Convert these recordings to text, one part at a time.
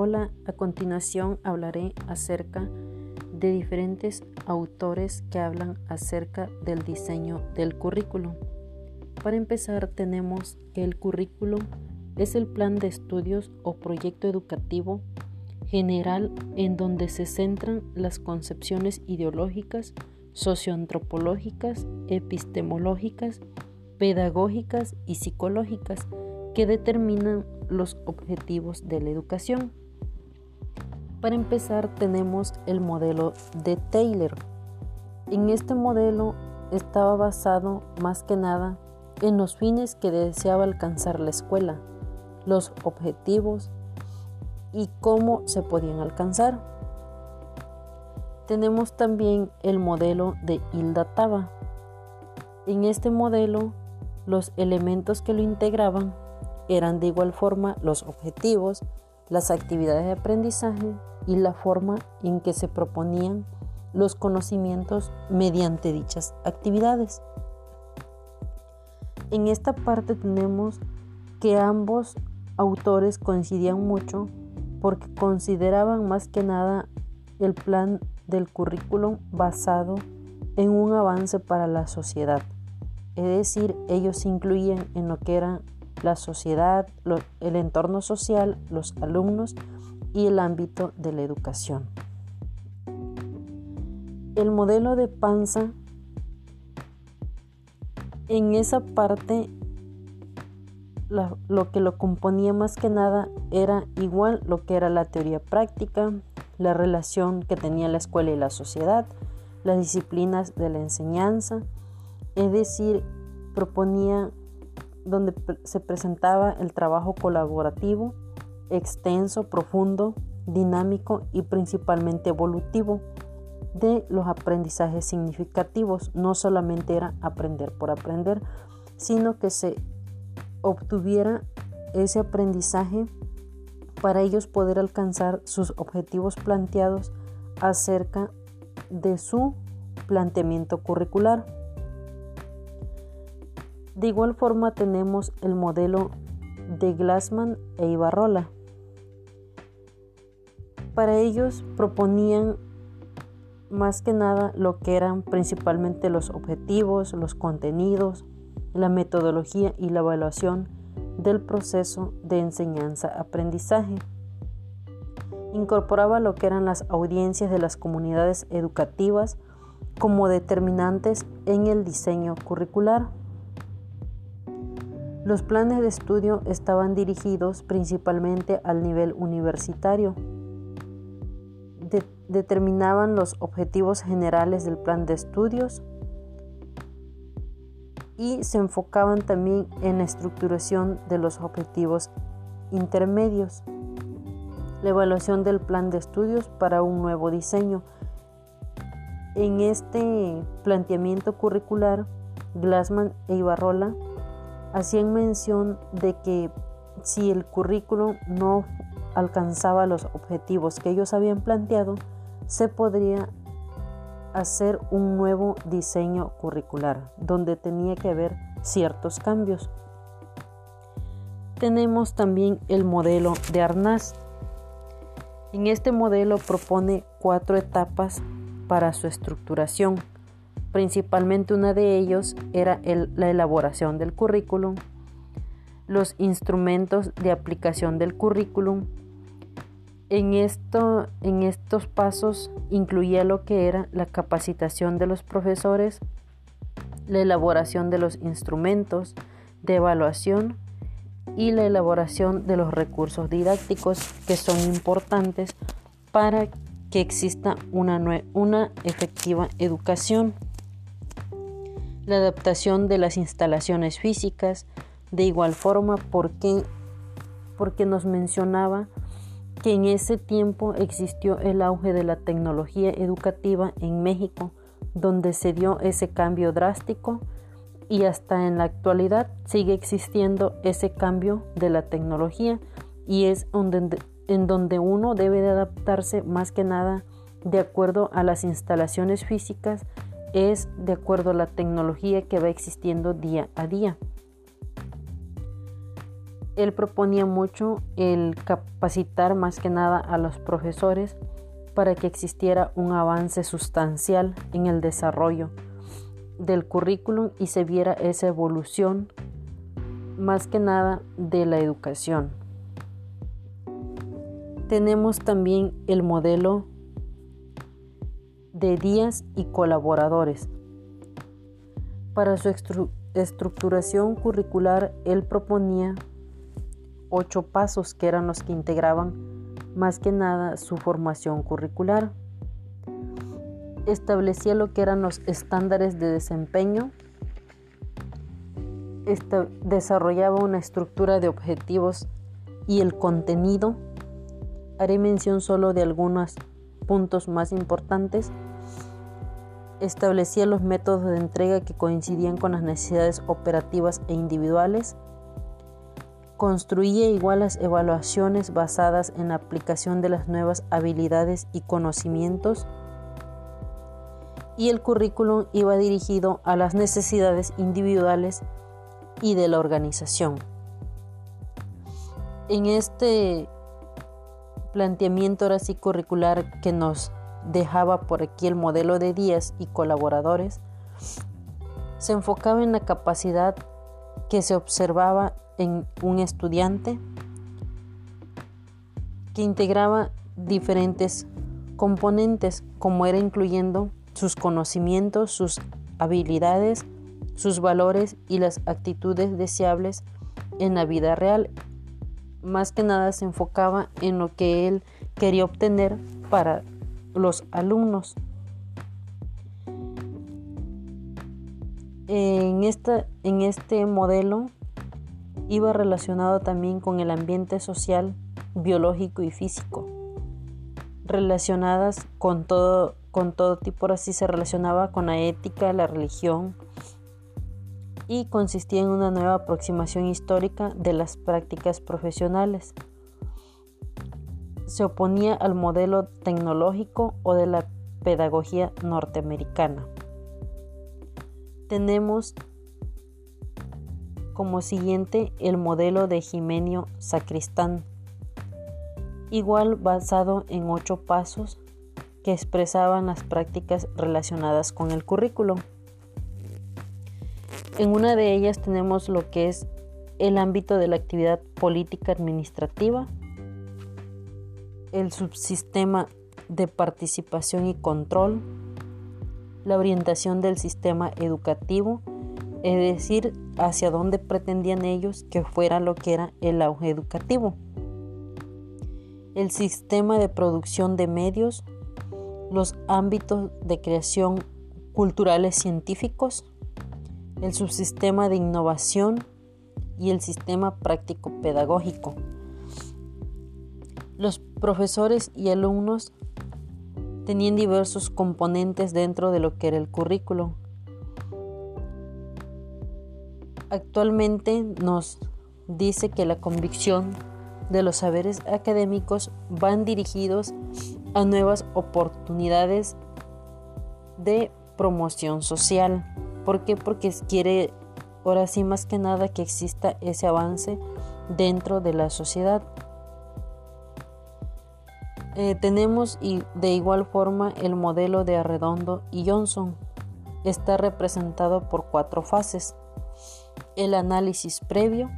Hola, a continuación hablaré acerca de diferentes autores que hablan acerca del diseño del currículum. Para empezar tenemos que el currículum es el plan de estudios o proyecto educativo general en donde se centran las concepciones ideológicas, socioantropológicas, epistemológicas, pedagógicas y psicológicas que determinan los objetivos de la educación. Para empezar tenemos el modelo de Taylor. En este modelo estaba basado más que nada en los fines que deseaba alcanzar la escuela, los objetivos y cómo se podían alcanzar. Tenemos también el modelo de Hilda Taba. En este modelo, los elementos que lo integraban eran de igual forma los objetivos, las actividades de aprendizaje y la forma en que se proponían los conocimientos mediante dichas actividades. En esta parte tenemos que ambos autores coincidían mucho porque consideraban más que nada el plan del currículum basado en un avance para la sociedad. Es decir, ellos incluían en lo que eran la sociedad, el entorno social, los alumnos y el ámbito de la educación. El modelo de Panza, en esa parte, lo que lo componía más que nada era igual lo que era la teoría práctica, la relación que tenía la escuela y la sociedad, las disciplinas de la enseñanza, es decir, proponía donde se presentaba el trabajo colaborativo, extenso, profundo, dinámico y principalmente evolutivo de los aprendizajes significativos. No solamente era aprender por aprender, sino que se obtuviera ese aprendizaje para ellos poder alcanzar sus objetivos planteados acerca de su planteamiento curricular. De igual forma tenemos el modelo de Glassman e Ibarrola. Para ellos proponían más que nada lo que eran principalmente los objetivos, los contenidos, la metodología y la evaluación del proceso de enseñanza-aprendizaje. Incorporaba lo que eran las audiencias de las comunidades educativas como determinantes en el diseño curricular. Los planes de estudio estaban dirigidos principalmente al nivel universitario. determinaban los objetivos generales del plan de estudios y se enfocaban también en la estructuración de los objetivos intermedios, la evaluación del plan de estudios para un nuevo diseño. En este planteamiento curricular, Glassman e Ibarrola hacían mención de que si el currículo no alcanzaba los objetivos que ellos habían planteado, se podría hacer un nuevo diseño curricular donde tenía que haber ciertos cambios. Tenemos también el modelo de Arnaz. En este modelo propone cuatro etapas para su estructuración Principalmente una de ellos era la elaboración del currículum, los instrumentos de aplicación del currículum. En, esto, en estos pasos incluía lo que era la capacitación de los profesores, la elaboración de los instrumentos de evaluación y la elaboración de los recursos didácticos que son importantes para que exista una, una efectiva educación la adaptación de las instalaciones físicas, de igual forma porque, porque nos mencionaba que en ese tiempo existió el auge de la tecnología educativa en México, donde se dio ese cambio drástico y hasta en la actualidad sigue existiendo ese cambio de la tecnología y es en donde uno debe de adaptarse más que nada de acuerdo a las instalaciones físicas es de acuerdo a la tecnología que va existiendo día a día. él proponía mucho el capacitar más que nada a los profesores para que existiera un avance sustancial en el desarrollo del currículum y se viera esa evolución más que nada de la educación. Tenemos también el modelo de días y colaboradores. Para su estructuración curricular, él proponía ocho pasos que eran los que integraban más que nada su formación curricular. Establecía lo que eran los estándares de desempeño, desarrollaba una estructura de objetivos y el contenido. Haré mención solo de algunos puntos más importantes. Establecía los métodos de entrega que coincidían con las necesidades operativas e individuales construía igual las evaluaciones basadas en la aplicación de las nuevas habilidades y conocimientos y el currículum iba dirigido a las necesidades individuales y de la organización. En este planteamiento ahora sí curricular que nos dejaba por aquí el modelo de días y colaboradores, se enfocaba en la capacidad que se observaba en un estudiante que integraba diferentes componentes, como era incluyendo sus conocimientos, sus habilidades, sus valores y las actitudes deseables en la vida real. Más que nada se enfocaba en lo que él quería obtener para los alumnos. En, esta, en este modelo iba relacionado también con el ambiente social, biológico y físico, relacionadas con todo, con todo tipo, así se relacionaba con la ética, la religión, y consistía en una nueva aproximación histórica de las prácticas profesionales. Se oponía al modelo tecnológico o de la pedagogía norteamericana. Tenemos como siguiente el modelo de Jimenio Sacristán, igual basado en ocho pasos que expresaban las prácticas relacionadas con el currículo. En una de ellas tenemos lo que es el ámbito de la actividad política administrativa, subsistema de participación y control, la orientación del sistema educativo, es decir, hacia dónde pretendían ellos que fuera lo que era el auge educativo. El sistema de producción de medios, los ámbitos de creación culturales científicos, el subsistema de innovación y el sistema práctico pedagógico. Los profesores y alumnos tenían diversos componentes dentro de lo que era el currículo actualmente nos dice que la convicción de los saberes académicos van dirigidos a nuevas oportunidades de promoción social. ¿Por qué? Porque quiere ahora sí más que nada que exista ese avance dentro de la sociedad. Eh, tenemos y de igual forma el modelo de Arredondo y Johnson. Está representado por cuatro fases el análisis previo,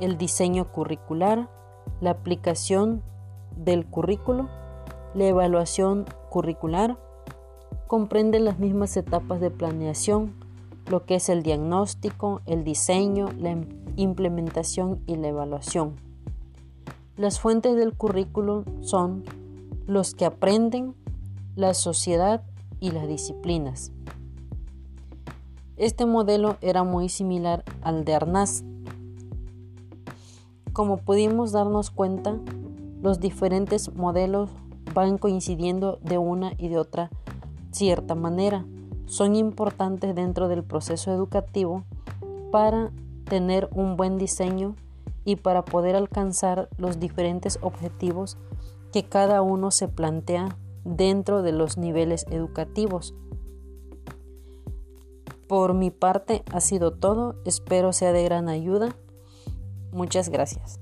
el diseño curricular, la aplicación del currículo, la evaluación curricular, comprende las mismas etapas de planeación, lo que es el diagnóstico, el diseño, la implementación y la evaluación. Las fuentes del currículo son los que aprenden, la sociedad y las disciplinas. Este modelo era muy similar al de Arnaz. Como pudimos darnos cuenta, los diferentes modelos van coincidiendo de una y de otra cierta manera. Son importantes dentro del proceso educativo para tener un buen diseño y para poder alcanzar los diferentes objetivos que cada uno se plantea dentro de los niveles educativos. Por mi parte ha sido todo, espero sea de gran ayuda. Muchas gracias.